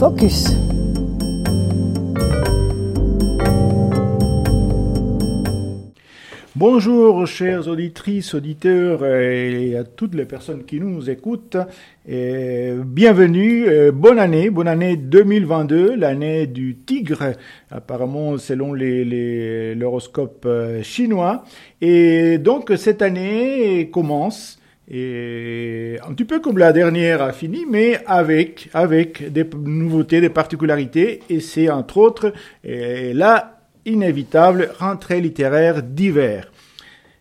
Focus. Bonjour chers auditrices, auditeurs et à toutes les personnes qui nous écoutent. Bienvenue, euh, bonne année, bonne année 2022, l'année du tigre, apparemment selon l'horoscope euh, chinois. Et donc cette année commence et un petit peu comme la dernière a fini, mais avec, avec des nouveautés, des particularités, et c'est entre autres la inévitable rentrée littéraire d'hiver.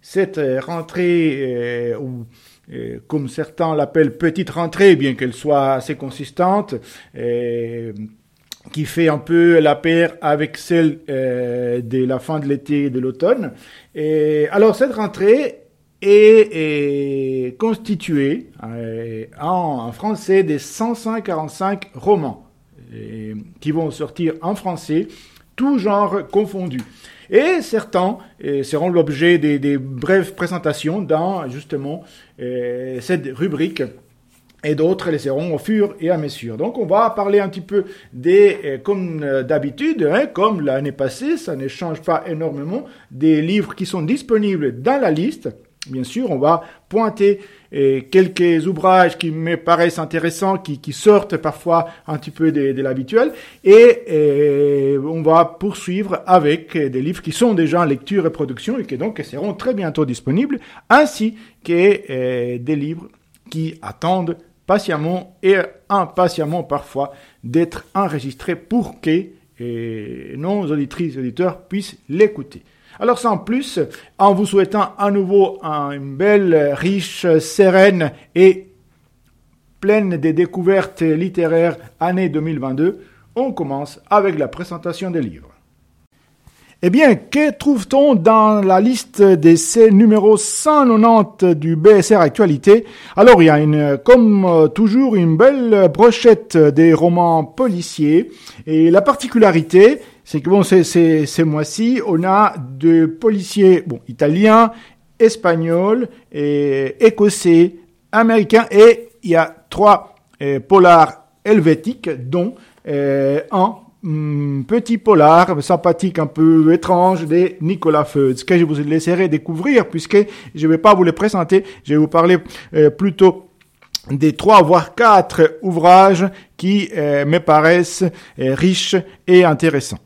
Cette euh, rentrée, euh, ou euh, comme certains l'appellent petite rentrée, bien qu'elle soit assez consistante, qui fait un peu la paire avec celle de la fin de l'été et de l'automne. Et alors cette rentrée, est, constitué euh, en, français des 145 romans euh, qui vont sortir en français, tout genre confondu. Et certains euh, seront l'objet des, brèves présentations dans justement cette rubrique et d'autres les seront au fur et à mesure. Donc on va parler un petit peu des, comme d'habitude, hein, comme l'année passée, ça ne change pas énormément, des livres qui sont disponibles dans la liste Bien sûr, on va pointer eh, quelques ouvrages qui me paraissent intéressants, qui, sortent parfois un petit peu de, l'habituel, et, eh, on va poursuivre avec des livres qui sont déjà en lecture et production et qui donc seront très bientôt disponibles, ainsi que eh, des livres qui attendent patiemment et impatiemment parfois d'être enregistrés pour que nos auditrices et auditeurs puissent l'écouter. Alors sans plus, en vous souhaitant à nouveau une belle, riche, sereine et pleine de découvertes littéraires année 2022, on commence avec la présentation des livres. Eh bien, que trouve-t-on dans la liste de ces numéros 190 du BSR Actualité? Alors, il y a comme toujours une belle brochette des romans policiers. Et la particularité, c'est que bon, c'est, c'est, ces mois-ci, on a de policiers, bon, italiens, espagnols, écossais, américains, et il y a trois euh, polars helvétiques, dont euh, un hmm, petit polar sympathique, un peu étrange de Nicolas Feutz, que je vous laisserai découvrir, puisque je ne vais pas vous le présenter, je vais vous parler euh, plutôt des trois voire quatre ouvrages qui me paraissent riches et intéressants.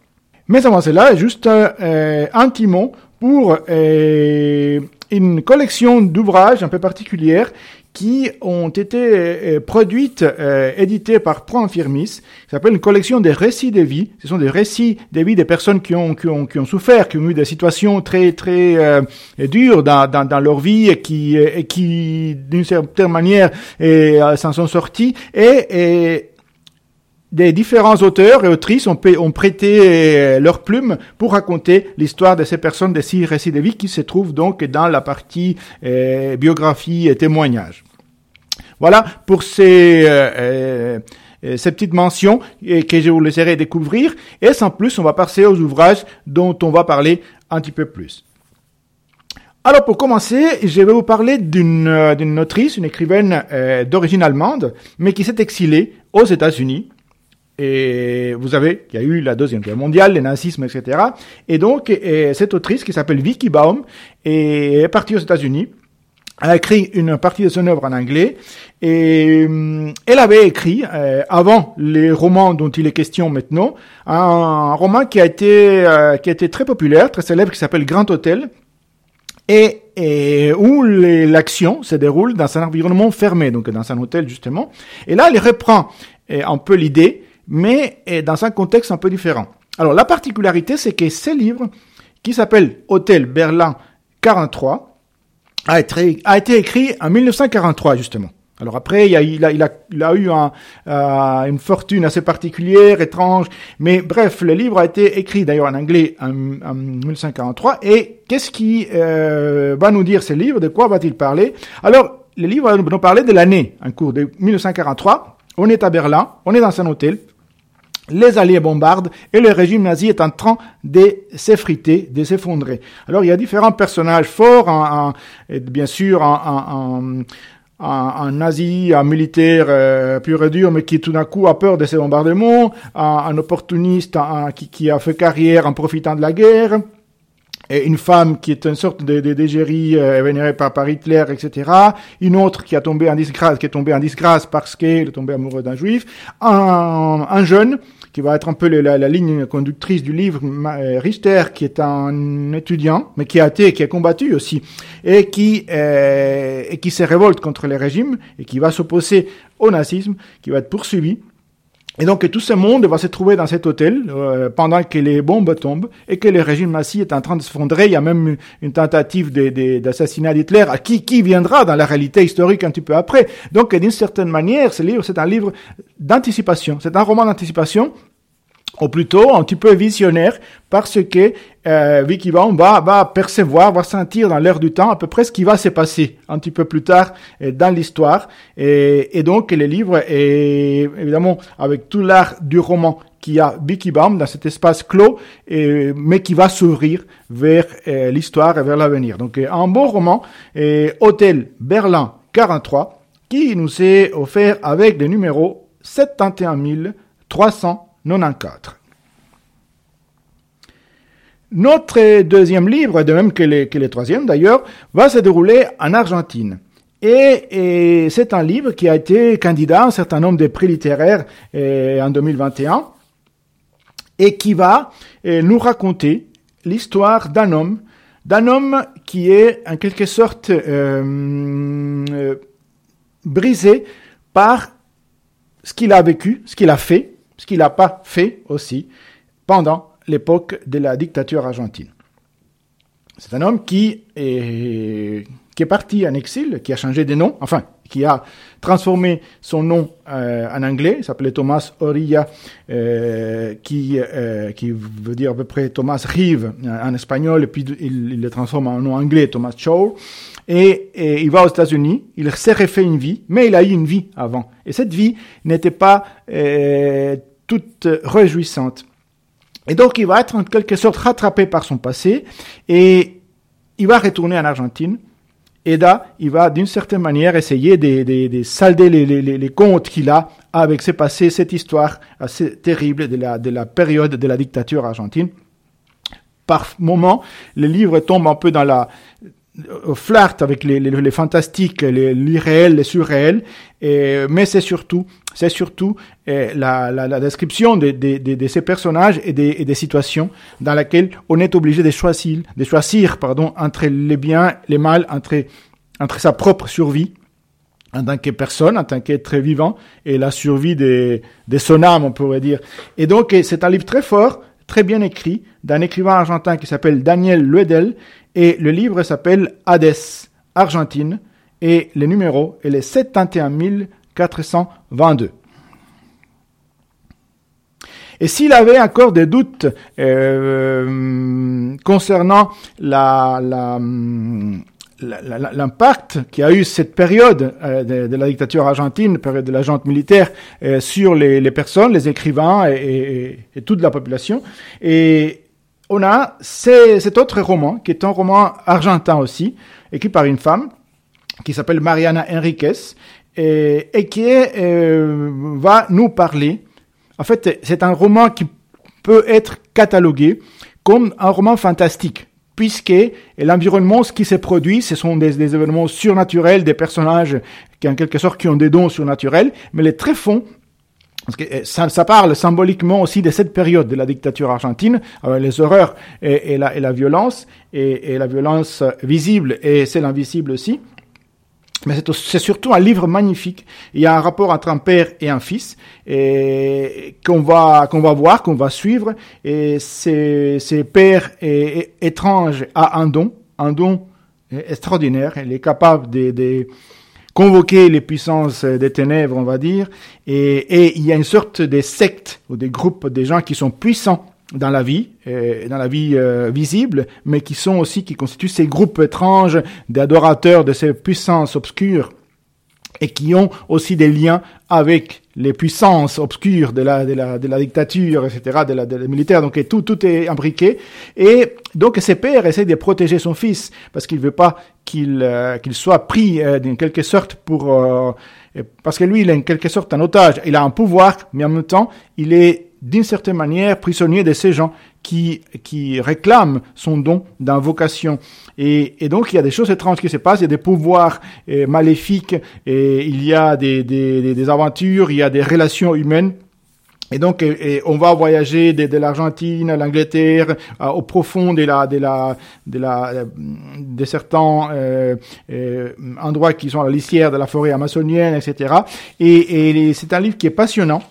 Mais avant cela, juste euh, un petit mot pour euh, une collection d'ouvrages un peu particulières qui ont été euh, produites, euh, éditées par Pro Infirmis, qui s'appelle une collection des récits de vie. Ce sont des récits de vie des personnes qui ont, qui ont, qui ont souffert, qui ont eu des situations très, très euh, dures dans, dans, dans, leur vie et qui, et qui d'une certaine manière, s'en sont sortis. Et, et des différents auteurs et autrices ont, prêté euh, leur plume pour raconter l'histoire de ces personnes, de ces récits de vie qui se trouvent donc dans la partie euh, biographie et témoignage. Voilà pour ces, euh, euh, ces petites mentions que je vous laisserai découvrir. Et sans plus, on va passer aux ouvrages dont on va parler un petit peu plus. Alors pour commencer, je vais vous parler d'une d'une autrice, une écrivaine d'origine allemande, mais qui s'est exilée aux États-Unis et vous savez qu'il y a eu la Deuxième Guerre mondiale, le nazisme, etc. Et donc, cette autrice qui s'appelle Vicky Baum est partie aux États-Unis, a écrit une partie de son œuvre en anglais et hum, elle avait écrit euh, avant les romans dont il est question maintenant un, roman qui a été euh, qui a été très populaire, très célèbre qui s'appelle Grand Hôtel et, et où l'action se déroule dans un environnement fermé, donc dans un hôtel justement. Et là, elle reprend euh, un peu l'idée mais dans un contexte un peu différent. Alors la particularité, c'est que ce livre, qui s'appelle Hôtel Berlin 43, a été, a été écrit en 1943 justement. Alors après, il a, il a, eu euh, une fortune assez particulière, étrange, mais bref, le livre a été écrit d'ailleurs en anglais en, en 1943. Et qu'est-ce qui euh, va nous dire ce livre? De quoi va-t-il parler? Alors, le livre va nous parler de l'année, en cours de 1943. On est à Berlin, on est dans un hôtel, les Alliés bombardent et le régime nazi est en train de s'effriter, de s'effondrer. Alors il y a différents personnages forts, bien sûr, en, un, nazi, un militaire euh, pur et dur, mais qui tout d'un coup a peur de ces bombardements, un, opportuniste qui, a fait carrière en profitant de la guerre, et une femme qui est une sorte de, d'égérie euh, vénérée par, par Hitler, etc. Une autre qui a tombé en disgrâce, qui est tombée en disgrâce parce qu'elle est tombée amoureuse d'un juif. Un, un jeune qui va être un peu la, la, ligne conductrice du livre, euh, Richter, qui est un étudiant, mais qui a été, qui a combattu aussi, et qui, euh, et qui se révolte contre les régimes, et qui va s'opposer au nazisme, qui va être poursuivi, et donc tout ce monde va se trouver dans cet hôtel euh, pendant que les bombes tombent et que le régime nazi est en train de se fondrer. Il y a même une tentative d'assassinat d'Hitler qui, qui viendra dans la réalité historique un petit peu après? Donc d'une certaine manière, ce livre, c'est un livre d'anticipation. C'est un roman d'anticipation ou plutôt un petit peu visionnaire, parce que euh, Vicky Baum va, va percevoir, va sentir dans l'air du temps à peu près ce qui va se passer un petit peu plus tard euh, dans l'histoire. Et, donc le livre est évidemment avec tout l'art du roman qui a Vicky Baum dans cet espace clos, mais qui va s'ouvrir vers euh, l'histoire et vers l'avenir. Donc un bon roman, Hôtel Berlin 43, qui nous est offert avec le numéro 71 300 94. Notre deuxième livre, de même que le, que troisième d'ailleurs, va se dérouler en Argentine. Et, c'est un livre qui a été candidat à un certain nombre de prix littéraires eh, en 2021 et qui va eh, nous raconter l'histoire d'un homme, d'un homme qui est en quelque sorte euh, euh, brisé par ce qu'il a vécu, ce qu'il a fait, ce qu'il n'a pas fait aussi pendant l'époque de la dictature argentine. C'est un homme qui est, parti en exil, qui a changé de nom, enfin, qui a transformé son nom euh, en anglais, il s'appelait Thomas Orilla, euh, qui, euh, qui veut dire à peu près Thomas Rive en espagnol, et puis il, le transforme en nom anglais, Thomas Chow. Et, et, il va aux États-Unis, il s'est refait une vie, mais il a eu une vie avant. Et cette vie n'était pas toute réjouissante. Et donc il va être en quelque sorte rattrapé par son passé et il va retourner en Argentine. Et là, il va d'une certaine manière essayer de, de, de salder les, les, les comptes qu'il a avec ce passé, cette histoire assez terrible de la, de la période de la dictature argentine. Par moment, le livre tombe un peu dans la, flirte avec les, les, les fantastiques, l'irréel, les surréels, et, mais c'est surtout, c'est surtout eh, la, la, la, description de, de, ces personnages et des, et des situations dans lesquelles on est obligé de choisir, de choisir pardon, entre les biens, les mal, entre, entre sa propre survie en tant que personne, en tant qu'être vivant, et la survie de, de son âme, on pourrait dire. Et donc, c'est un livre très fort, très bien écrit, d'un écrivain argentin qui s'appelle Daniel Luedel, et le livre s'appelle Hades, Argentine, et le numéro est le 71 422. Et s'il avait encore des doutes euh, concernant la, la, l'impact qui a eu cette période euh, de, la dictature argentine, période de la junte militaire, euh, sur les, personnes, les écrivains et, et, toute la population. Et on a cet autre roman, qui est un roman argentin aussi, écrit par une femme, qui s'appelle Mariana Enriquez, et, qui euh, va nous parler. En fait, c'est un roman qui peut être catalogué comme un roman fantastique, puisque l'environnement, ce qui s'est produit, ce sont des, événements surnaturels, des personnages qui en quelque sorte ont des dons surnaturels, mais les tréfonds parce que eh, ça, ça, parle symboliquement aussi de cette période de la dictature argentine, euh, les horreurs et, la, et, la, violence, et, et, la violence visible et celle invisible aussi. Mais c'est surtout un livre magnifique. Il y a un rapport entre un père et un fils et qu'on va qu'on va voir, qu'on va suivre. Et c'est c'est père est, étrange a un don, un don extraordinaire. Il est capable de, de convoquer les puissances des ténèbres, on va dire, et, et il y a une sorte de secte ou des groupes de gens qui sont puissants dans la vie, euh, dans la vie euh, visible, mais qui sont aussi, qui constituent ces groupes étranges d'adorateurs de ces puissances obscures. Et qui ont aussi des liens avec les puissances obscures de la, de la, de la dictature, etc., de la, de la militaire. Donc tout, tout est imbriqué. Et donc ses pères essaient de protéger son fils parce qu'il veut pas qu'il euh, qu'il soit pris euh, d'une quelque sorte pour euh, parce que lui il est en quelque sorte un otage. Il a un pouvoir, mais en même temps il est d'une certaine manière prisonnier de ces gens qui, qui réclament son don d'invocation. Et, et donc il y a des choses étranges qui se passent, il y a des pouvoirs euh, maléfiques, et il y a des, des, des, aventures, il y a des relations humaines. Et donc, et on va voyager de, de l'Argentine à l'Angleterre, au profond de la, de la, de la, de certains euh, euh, endroits qui sont à la lisière de la forêt amazonienne, etc. Et, et c'est un livre qui est passionnant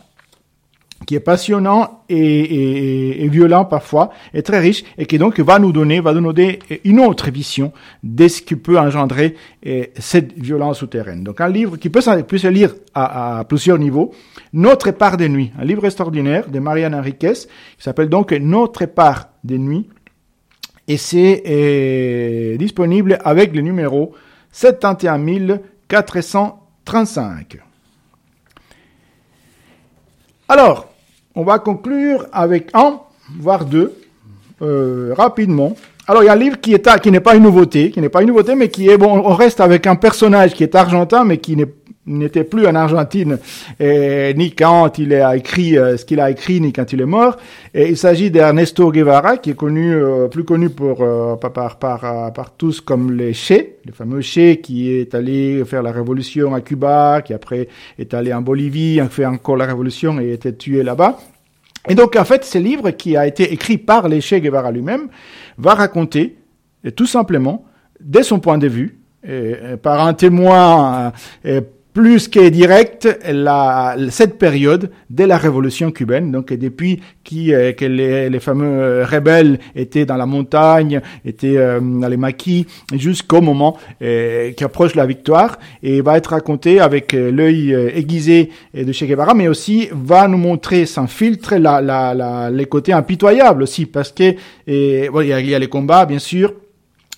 qui est passionnant et, violent parfois, et très riche, et qui donc va nous donner, va nous donner une autre vision de ce qui peut engendrer eh, cette violence souterraine. Donc un livre qui peut, se lire à, plusieurs niveaux. Notre part des nuits, un livre extraordinaire de Marianne Enriquez, qui s'appelle donc Notre part des nuits, et c'est eh, disponible avec le numéro 71 435. Alors, on va conclure avec un, voire deux, euh, rapidement. Alors il y a un livre qui est qui n'est pas une nouveauté, qui n'est pas une nouveauté, mais qui est bon. On reste avec un personnage qui est argentin, mais qui n'était plus en Argentine ni quand il a écrit euh, ce qu'il a écrit, ni quand il est mort. Et il s'agit d'Ernesto Guevara, qui est connu, euh, plus connu pour euh, par, par, par, tous comme les Che, le fameux Che qui est allé faire la révolution à Cuba, qui après est allé en Bolivie, a fait encore la révolution et était tué là-bas. Et donc, en fait, ce livre qui a été écrit par les Che Guevara lui-même va raconter, tout simplement, dès son point de vue, et, par un témoin plus que direct la, cette période de la révolution cubaine, donc depuis qui, euh, que les, les, fameux rebelles étaient dans la montagne, étaient euh, dans les maquis, jusqu'au moment euh, qui approche la victoire, et va être raconté avec euh, l'œil aiguisé de Che Guevara, mais aussi va nous montrer sans filtre la, la, les côtés impitoyables aussi, parce que et, bon, il, y il y a les combats, bien sûr,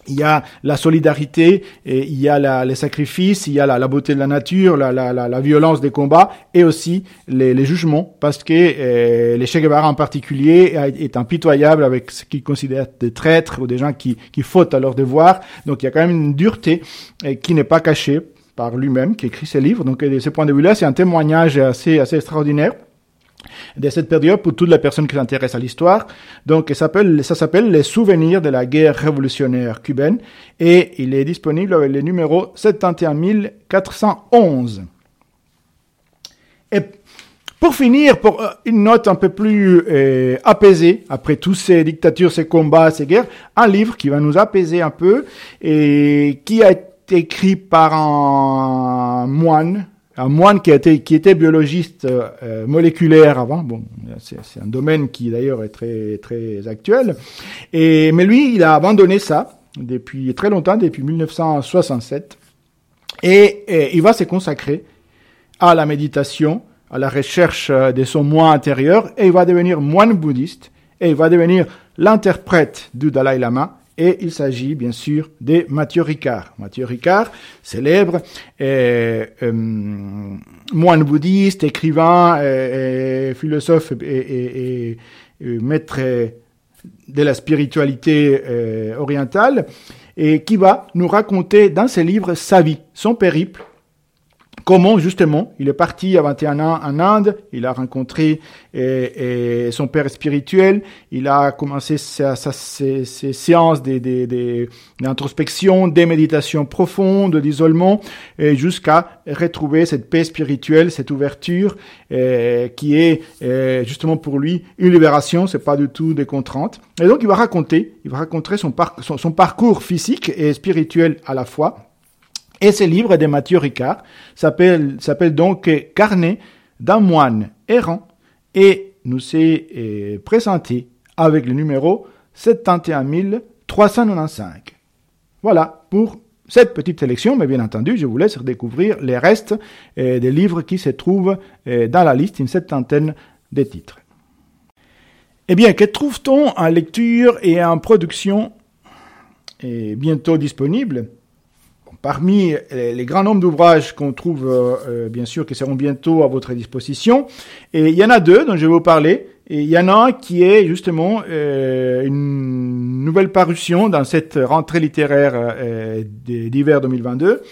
il y a la solidarité, et il y a les sacrifices, il y a la, beauté de la nature, la, la, violence des combats et aussi les, jugements, parce que euh, les Che Guevara en particulier est impitoyable avec ce qu'ils considèrent des traîtres ou des gens qui, qui fautent à leur devoir. Donc il y a quand même une dureté euh, qui n'est pas cachée par lui-même, qui écrit ses livres. Donc de ce point de vue-là, c'est un témoignage assez, assez extraordinaire de cette période pour toutes les personnes qui s'intéressent à l'histoire. Donc, ça s'appelle, ça s'appelle Les souvenirs de la guerre révolutionnaire cubaine et il est disponible avec le numéro 71411. Et pour finir, pour euh, une note un peu plus euh, apaisée, après toutes ces dictatures, ces combats, ces guerres, un livre qui va nous apaiser un peu et qui a été écrit par un moine un moine qui, qui était biologiste euh, moléculaire avant. Bon, c'est, un domaine qui d'ailleurs est très très actuel. Et mais lui, il a abandonné ça depuis très longtemps, depuis 1967, et, et il va se consacrer à la méditation, à la recherche de son moi intérieur, et il va devenir moine bouddhiste, et il va devenir l'interprète du Dalai Lama et il s'agit bien sûr de Mathieu Ricard. Mathieu Ricard, célèbre euh, euh, moine bouddhiste, écrivain, euh, philosophe et, maître de la spiritualité orientale, et qui va nous raconter dans ses livres sa vie, son périple, Comment justement il est parti à 21 ans en Inde, il a rencontré et, et son père spirituel, il a commencé ses, ses, séances d'introspection, des méditations profondes, d'isolement, jusqu'à retrouver cette paix spirituelle, cette ouverture qui est justement pour lui une libération, c'est pas du tout des contraintes. Et donc il va raconter, il va raconter son, son parcours physique et spirituel à la fois et ce livre de Mathieu Ricard s'appelle, s'appelle donc Carnet d'un moine errant et nous s'est euh, présenté avec le numéro 71395. Voilà pour cette petite sélection, mais bien entendu, je vous laisse découvrir les restes euh, des livres qui se trouvent euh, dans la liste, une septantaine de titres. Eh bien, que trouve-t-on en lecture et en production bientôt disponible? Parmi les, grands nombres d'ouvrages qu'on trouve, bien sûr, qui seront bientôt à votre disposition, et il y en a deux dont je vais vous parler. Et il y en a un qui est justement une nouvelle parution dans cette rentrée littéraire d'hiver 2022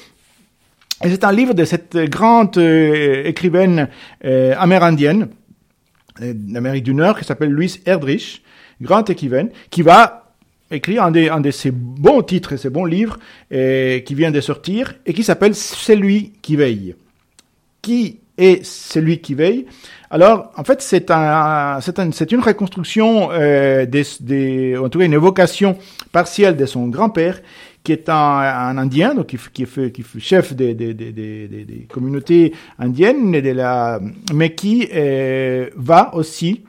et c'est un livre de cette grande euh, écrivaine euh, amérindienne euh, d'Amérique du Nord qui s'appelle Louise Erdrich, grande écrivaine, qui va écrire un de, un de ses bons titres, ses bons livres qui vient de sortir et qui s'appelle Celui qui veille. Qui est celui qui veille? Alors, en fait, c'est un, c'est un, une reconstruction, des, des, en tout cas une évocation partielle de son grand-père qui est un, Indien, donc qui, qui, fait, qui fait chef des, des, des, des, communautés indiennes, mais qui euh, va aussi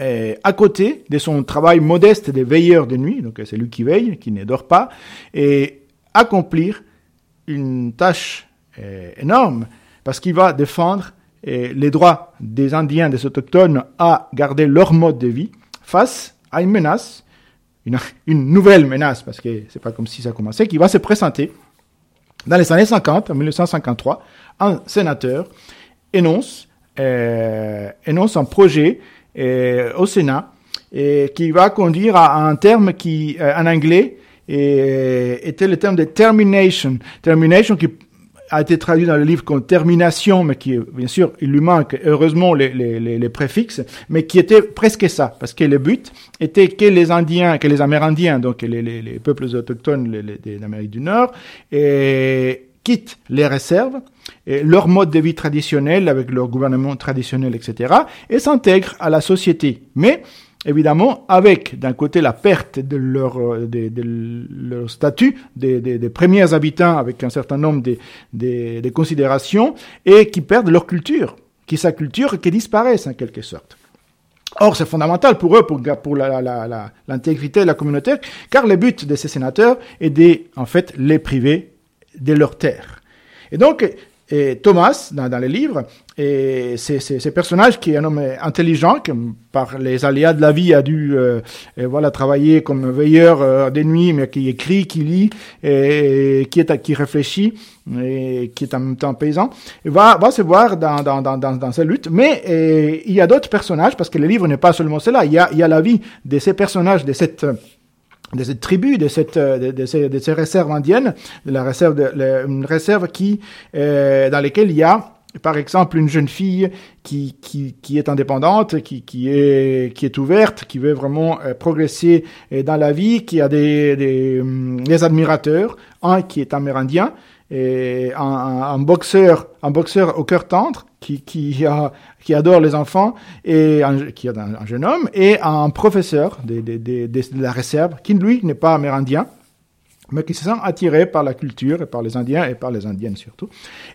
euh, à côté de son travail modeste de veilleur de nuit, donc c'est lui qui veille, qui ne dort pas, et accomplir une tâche euh, énorme, parce qu'il va défendre les droits des Indiens, des autochtones à garder leur mode de vie face à une menace une, nouvelle menace, parce que c'est pas comme si ça commençait, qui va se présenter dans les années 50, en 1953, un sénateur énonce, euh, un projet euh, au Sénat et qui va conduire à, un terme qui, euh, en anglais, était le terme de termination. Termination qui a été traduit dans le livre comme termination, mais qui, bien sûr, il lui manque heureusement les, les, les, préfixes, mais qui était presque ça, parce que le but était que les Indiens, que les Amérindiens, donc les, les peuples autochtones d'Amérique du Nord, et quittent les réserves, et leur mode de vie traditionnel avec leur gouvernement traditionnel, etc., et s'intègrent à la société. Mais évidemment, avec d'un côté la perte de leur, euh, de, leur statut des, des, des, premiers habitants avec un certain nombre de, de, considérations, et qui perdent leur culture, qui sa culture qui disparaissent en quelque sorte. Or, c'est fondamental pour eux, pour, pour l'intégrité de la communauté, car le but de ces sénateurs est de, en fait, les priver de leurs terres. Et donc, et Thomas, dans, dans le livre, et c'est ce personnage qui est un homme intelligent, qui par les aléas de la vie a dû euh, voilà travailler comme veilleur euh, des nuits, mais qui écrit, qui lit, et, qui est qui réfléchit, et qui est en même temps paysan, et va va se voir dans dans dans dans, dans cette lutte. Mais il y a d'autres personnages parce que le livre n'est pas seulement cela. Il y a il y a la vie de ces personnages, de cette de cette tribu, de cette de, de, ces, de ces réserves indiennes, de la réserve de, une réserve qui euh, dans lesquelles il y a par exemple une jeune fille qui qui, qui est indépendante, qui qui est qui est ouverte, qui veut vraiment euh, progresser euh, dans la vie, qui a des des, des admirateurs, un qui est amérindien et un, un, boxeur un boxeur au cœur tendre qui qui a qui adore les enfants et un, qui est un, jeune homme et un professeur de, de, de, de la réserve qui lui n'est pas amérindien mais qui se sent attiré par la culture et par les Indiens et par les Indiennes surtout.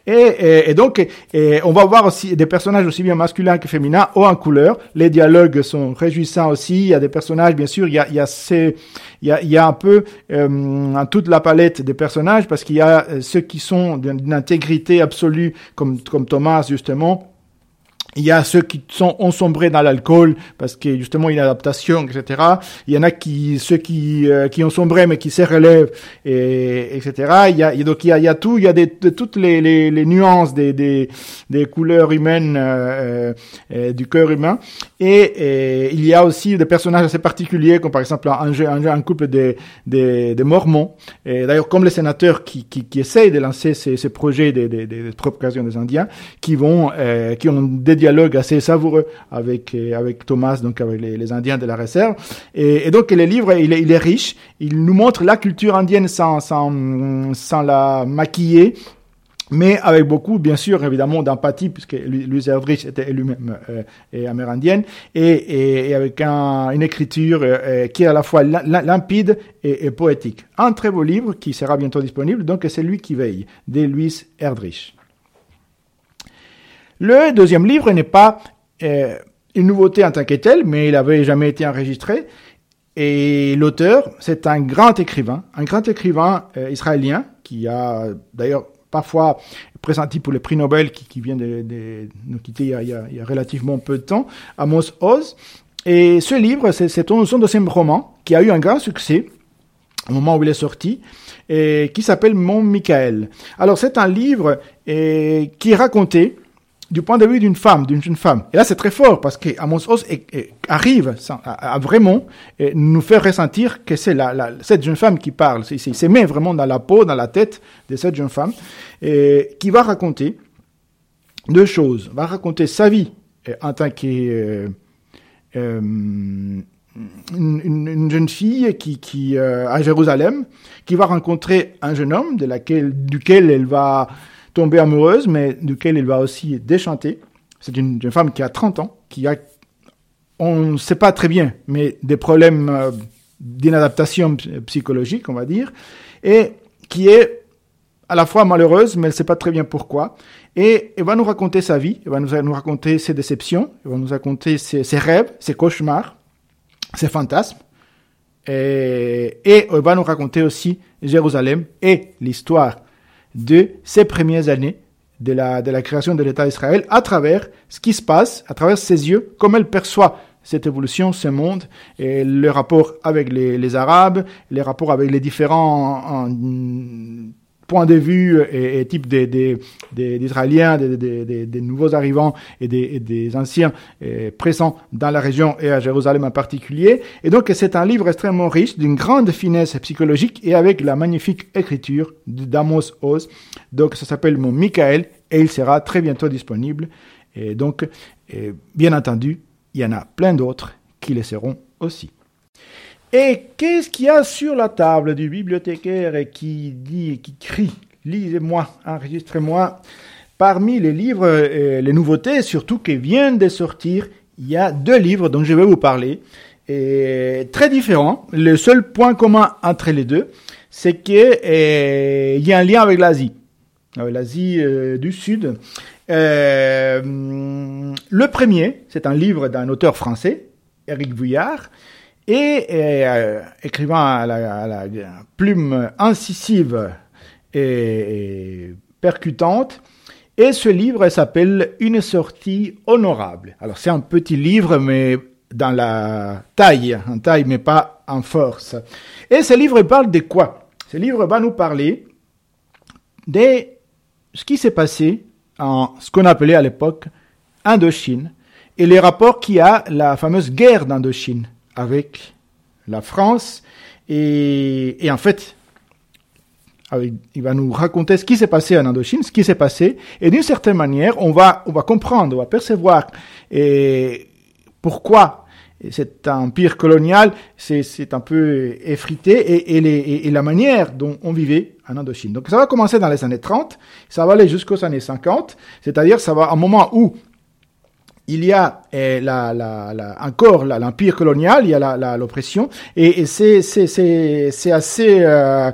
Et, et, et donc, on va voir aussi des personnages aussi bien masculins que féminins, haut en couleur. Les dialogues sont réjouissants aussi. Il y a des personnages, bien sûr, il y a, il y a, ces, il y a, il y a un peu euh, toute la palette des personnages parce qu'il y a euh, ceux qui sont d'une intégrité absolue, comme, comme Thomas justement il y a ceux qui sont ensombrés dans l'alcool parce que justement une adaptation, etc. Il y en a qui ceux qui euh, qui ont sombré mais qui se relèvent, et, etc. Il y a donc il y a, il y a tout, il y a des, toutes les, nuances des, des, des couleurs humaines euh, euh, du cœur humain. Et, il y a aussi des personnages assez particuliers comme par exemple un, un, un couple de, de, Mormons. D'ailleurs comme les sénateurs qui, qui, qui essayent de lancer ces, ces projets des de, de, de, des Indiens, qui vont qui ont des dialogue assez savoureux avec euh, avec Thomas, donc avec les, Indiens de la réserve. Et, donc le livre, il est, il est, riche. Il nous montre la culture indienne sans sans sans la maquiller, mais avec beaucoup, bien sûr, évidemment, d'empathie, puisque Louise Erdrich était lui-même euh, amérindienne, et, avec un, une écriture euh, qui est à la fois limpide et, et, poétique. Un très beau livre qui sera bientôt disponible, donc c'est lui qui veille, de Louise Erdrich. Le deuxième livre n'est pas euh, une nouveauté en tant que telle, mais il avait jamais été enregistré. Et l'auteur, c'est un grand écrivain, un grand écrivain euh, israélien qui a d'ailleurs parfois présenté pour le prix Nobel qui, vient de, nous quitter il y, a, relativement peu de temps, Amos Oz. Et ce livre, c'est son deuxième roman qui a eu un grand succès au moment où il est sorti, qui s'appelle Mon Michael. Alors c'est un livre et, qui est raconté du point de vue d'une femme, d'une jeune femme. Et là, c'est très fort parce que Amos Oz arrive à, vraiment nous faire ressentir que c'est cette jeune femme qui parle. Il se met vraiment dans la peau, dans la tête de cette jeune femme, qui va raconter deux choses. Va raconter sa vie en tant que euh, euh, une, jeune fille qui, qui euh, à Jérusalem, qui va rencontrer un jeune homme duquel elle va tomber amoureuse, mais duquel elle va aussi déchanter. C'est une, jeune femme qui a 30 ans, qui a, on ne sait pas très bien, mais des problèmes euh, d'inadaptation psychologique, on va dire, et qui est à la fois malheureuse, mais elle ne sait pas très bien pourquoi. Et elle va nous raconter sa vie, elle va nous, raconter ses déceptions, elle va nous raconter ses, ses rêves, ses cauchemars, ses fantasmes. Et, et elle va nous raconter aussi Jérusalem et l'histoire de ses premières années de la, de la création de l'État d'Israël à travers ce qui se passe, à travers ses yeux, comment elle perçoit cette évolution, ce monde, et le rapport avec les, les Arabes, les rapports avec les différents point de vue et, et type des, des, des, Israéliens, des, des, des, nouveaux arrivants et des, des anciens euh, présents dans la région et à Jérusalem en particulier. Et donc c'est un livre extrêmement riche, d'une grande finesse psychologique et avec la magnifique écriture d'Amos Oz. Donc ça s'appelle Mon Michael et il sera très bientôt disponible. Et donc, bien entendu, il y en a plein d'autres qui le seront aussi. Et qu'est-ce qu'il y a sur la table du bibliothécaire qui dit, qui crie, lisez-moi, enregistrez-moi. Parmi les livres, et les nouveautés, surtout qui viennent de sortir, il y a deux livres dont je vais vous parler, très différents. Le seul point commun entre les deux, c'est qu'il eh, y a un lien avec l'Asie, avec l'Asie euh, du Sud. Euh, le premier, c'est un livre d'un auteur français, Éric Vuillard, et euh, écrivant à la, plume incisive et, percutante. Et ce livre s'appelle Une sortie honorable. Alors c'est un petit livre, mais dans la taille, en taille, mais pas en force. Et ce livre parle de quoi? Ce livre va nous parler de ce qui s'est passé en ce qu'on appelait à l'époque Indochine et les rapports qu'il y a la fameuse guerre d'Indochine avec la France. Et, en fait, il va nous raconter ce qui s'est passé en Indochine, ce qui s'est passé, et d'une certaine manière, on va, on va comprendre, on va percevoir pourquoi cet empire colonial c'est un peu effrité et, la manière dont on vivait en Indochine. Donc ça va commencer dans les années 30, ça va aller jusqu'aux années 50, c'est-à-dire ça va un moment où il y a eh, encore l'empire colonial, il y a l'oppression, et, c'est assez... Euh,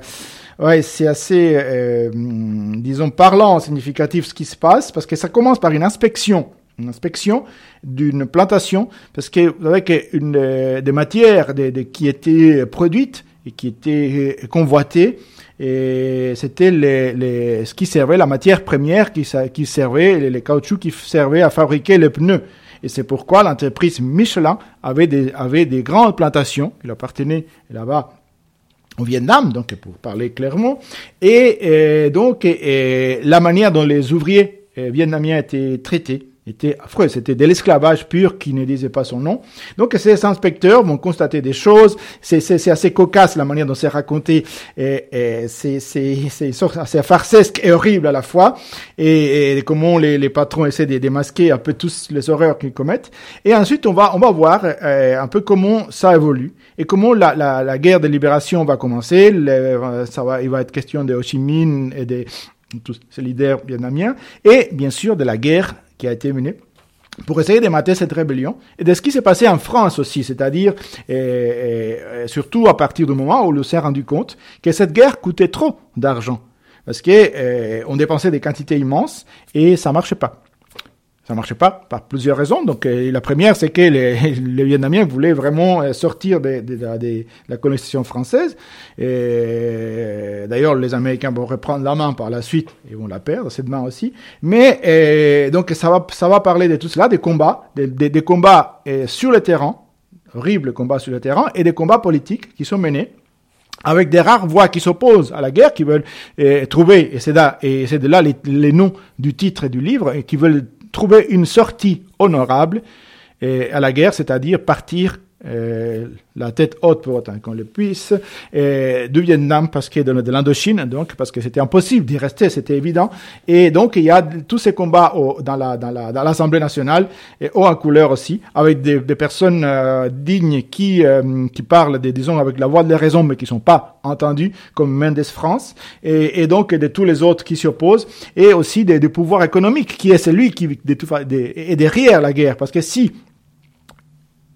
c'est assez, euh, disons, parlant, significatif ce qui se passe, parce que ça commence par une inspection, une inspection d'une plantation, parce que vous savez euh, des matières qui étaient produites et qui étaient convoitées, et c'était les, les, ce qui servait, la matière première qui, servait, les, les caoutchoucs qui servaient à fabriquer les pneus. Et c'est pourquoi l'entreprise Michelin avait des, avait des grandes plantations. Il appartenait là-bas au Vietnam, donc pour parler clairement. Et, donc la manière dont les ouvriers euh, vietnamiens étaient traités était affreux. C'était de l'esclavage pur qui ne disait pas son nom. Donc ces inspecteurs vont constater des choses. C'est assez cocasse la manière dont c'est raconté. C'est assez farcesque et horrible à la fois. Et, et comment les, les, patrons essaient de démasquer un peu tous les horreurs qu'ils commettent. Et ensuite on va on va voir euh, un peu comment ça évolue et comment la, la, la guerre de libération va commencer. ça va il va être question de Ho Chi Minh et de tous ces leaders vietnamiens et bien sûr de la guerre qui a été menée pour essayer de mater cette rébellion et de ce qui s'est passé en France aussi, c'est-à-dire surtout à partir du moment où on s'est rendu compte que cette guerre coûtait trop d'argent parce que euh, on dépensait des quantités immenses et ça marchait pas. Ça marchait pas par plusieurs raisons. Donc euh, la première, c'est que les, les, Vietnamiens voulaient vraiment euh, sortir de, la colonisation française. Et d'ailleurs, les Américains vont reprendre la main par la suite et vont la perdre cette main aussi. Mais euh, donc ça va parler de tout cela, des combats, des, combats sur le terrain, horribles combats sur le terrain, et des combats politiques qui sont menés avec des rares voix qui s'opposent à la guerre, qui veulent euh, trouver, et c'est là, et de là les, les, noms du titre du livre, et qui veulent trouver une sortie honorable à la guerre, c'est-à-dire partir euh, la tête haute pour autant qu'on le puisse, et du Vietnam parce que de, de l'Indochine, donc parce que c'était impossible d'y rester, c'était évident. Et donc il y a tous ces combats au, dans la dans la dans l'Assemblée nationale et haut en couleur aussi, avec des, des personnes euh, dignes qui euh, qui parlent, des, disons avec la voix de la raison, mais qui sont pas entendues, comme Mendes France, et, et donc de tous les autres qui s'y opposent, et aussi des, des pouvoirs économiques, qui est celui qui de, est derrière la guerre, parce que si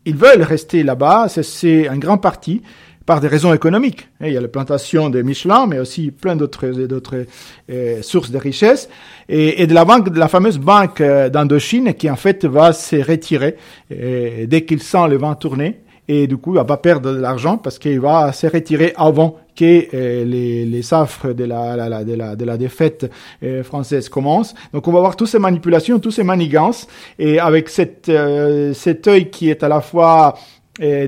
ils veulent rester là-bas, c'est un grand parti par des raisons économiques. Il y a la plantation de Michelin, mais aussi plein d'autres euh, sources de richesse et, et, de la banque, de la fameuse banque euh, d'Indochine qui en fait va se retirer euh, dès qu'il sent le vent tourner et du coup il va pas perdre de l'argent parce qu'il va se retirer avant que euh, les, les safres de la, de la, de la défaite euh, française commencent. Donc on va voir toutes ces manipulations, toutes ces manigances et avec cette, euh, cet œil qui est à la fois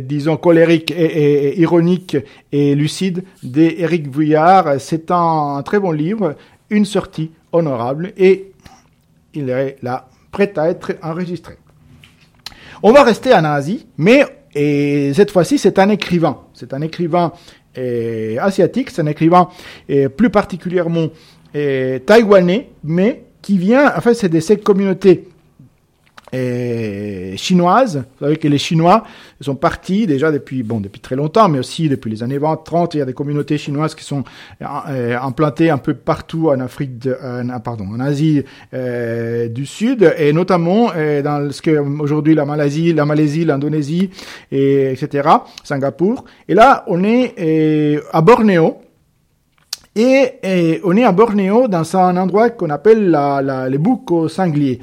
disons colérique et, ironique et lucide d'Éric Vuillard. C'est un, un très bon livre, une sortie honorable et il est là prêt à être enregistré. On va rester en Asie, mais et cette fois-ci, c'est un écrivain. C'est un écrivain euh, asiatique, c'est un écrivain euh, plus particulièrement euh, taïwanais, mais qui vient, en fait, c'est de cette communauté euh, chinoise. Vous savez que les Chinois sont partis déjà depuis bon depuis très longtemps, mais aussi depuis les années 20, 30. Il y a des communautés chinoises qui sont euh, implantées un peu partout en Afrique, euh, pardon, en Asie euh, du Sud, et notamment dans ce que aujourd'hui la Malaisie, la Malaisie, l'Indonésie, et etc. Singapour. Et là, on est à Bornéo. Et, et, on est à Bornéo dans un endroit qu'on appelle la, la, les boucs aux sangliers.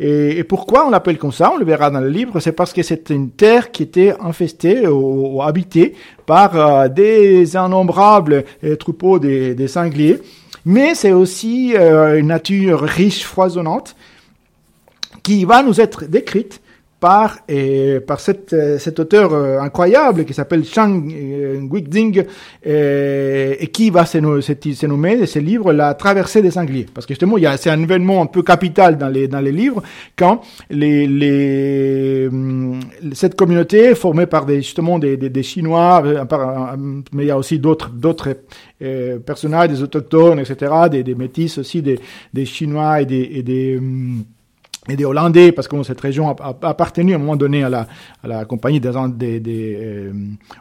Et, et, pourquoi on l'appelle comme ça On le verra dans le livre. C'est parce que c'est une terre qui était infestée ou, ou habitée par euh, des innombrables euh, troupeaux des, des, sangliers. Mais c'est aussi euh, une nature riche, foisonnante, qui va nous être décrite par, et, par cette, euh, cet auteur euh, incroyable qui s'appelle Chang euh, Guixing et qui va se, nommer ce livre La traversée des sangliers. Parce que justement, c'est un événement un peu capital dans les, dans les livres quand les, les, cette communauté formée par des, justement des, des, Chinois, mais il y a aussi d'autres, euh, personnages, des autochtones, etc., des, des métis aussi, des, des Chinois et des, et des et des Hollandais, parce que cette région a, appartenu à un moment donné à la, à la compagnie des, des, des euh,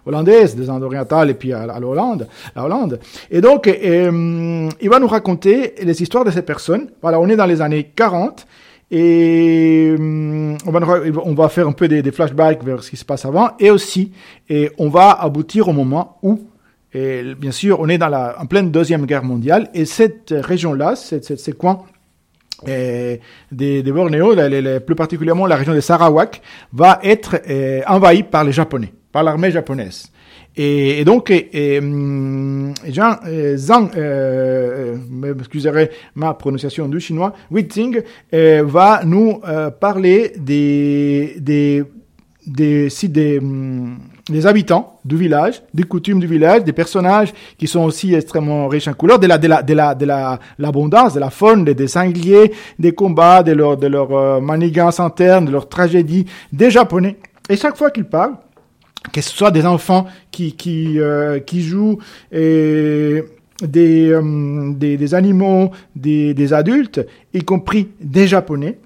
Hollandaises, des Indes orientales, et puis à, à l'Hollande, la Hollande. Et donc, euh, il va nous raconter les histoires de ces personnes. Voilà, on est dans les années 40, et euh, on, va, on va faire un peu des, des, flashbacks vers ce qui se passe avant, et aussi, et on va aboutir au moment où et bien sûr, on est dans la, en pleine deuxième guerre mondiale, et cette région-là, ces coins euh, des, des Bornéo, les, les, plus particulièrement la région de Sarawak, va être euh, envahie par les Japonais, par l'armée japonaise. Et, donc, hum, Jean euh, Zhang, euh, m'excuserez ma prononciation du chinois, Wixing, euh, va nous euh, parler des, des, des, des, des habitants du village, des coutumes du village, des personnages qui sont aussi extrêmement riches en couleurs, de la de la de la de la l'abondance, de la faune, des, des sangliers, des combats, de leur de leur euh, manigance interne, de leur tragédie, des japonais. Et chaque fois qu'ils parlent, que ce soit des enfants qui qui euh, qui jouent et des, euh, des, des animaux, des, des adultes, y compris des japonais,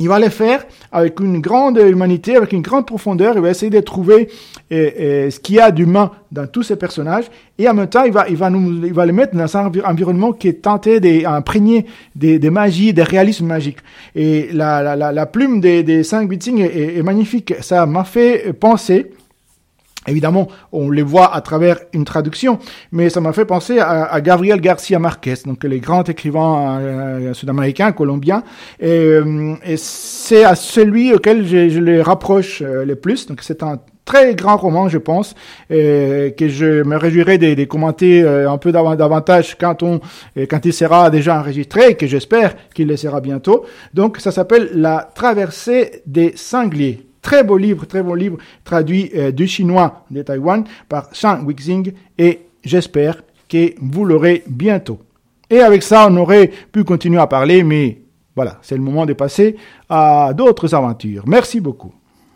il va le faire avec une grande humanité, avec une grande profondeur. Il va essayer de trouver euh, euh, ce qu'il y a d'humain dans tous ces personnages. Et en même temps, il va, il va, nous, il va les mettre dans un environnement qui est tenté d'imprégner des, magies, des réalismes magiques. Et la, plume des, des cinq Bitsing est, est magnifique. Ça m'a fait penser Évidemment, on les voit à travers une traduction, mais ça m'a fait penser à, Gabriel Garcia Marquez, donc les grands écrivains euh, sud-américains, colombiens, et, euh, et c'est à celui auquel je, les rapproche euh, le plus. Donc c'est un très grand roman, je pense, euh, que je me réjouirai de, commenter un peu davantage quand on, quand il sera déjà enregistré, et que j'espère qu'il le sera bientôt. Donc, ça s'appelle La traversée des sangliers. Très beau livre, très bon livre, traduit euh, du chinois de Taïwan par Shang Wixing et j'espère que vous l'aurez bientôt. Et avec ça, on aurait pu continuer à parler, mais voilà, c'est le moment de passer à d'autres aventures. Merci beaucoup.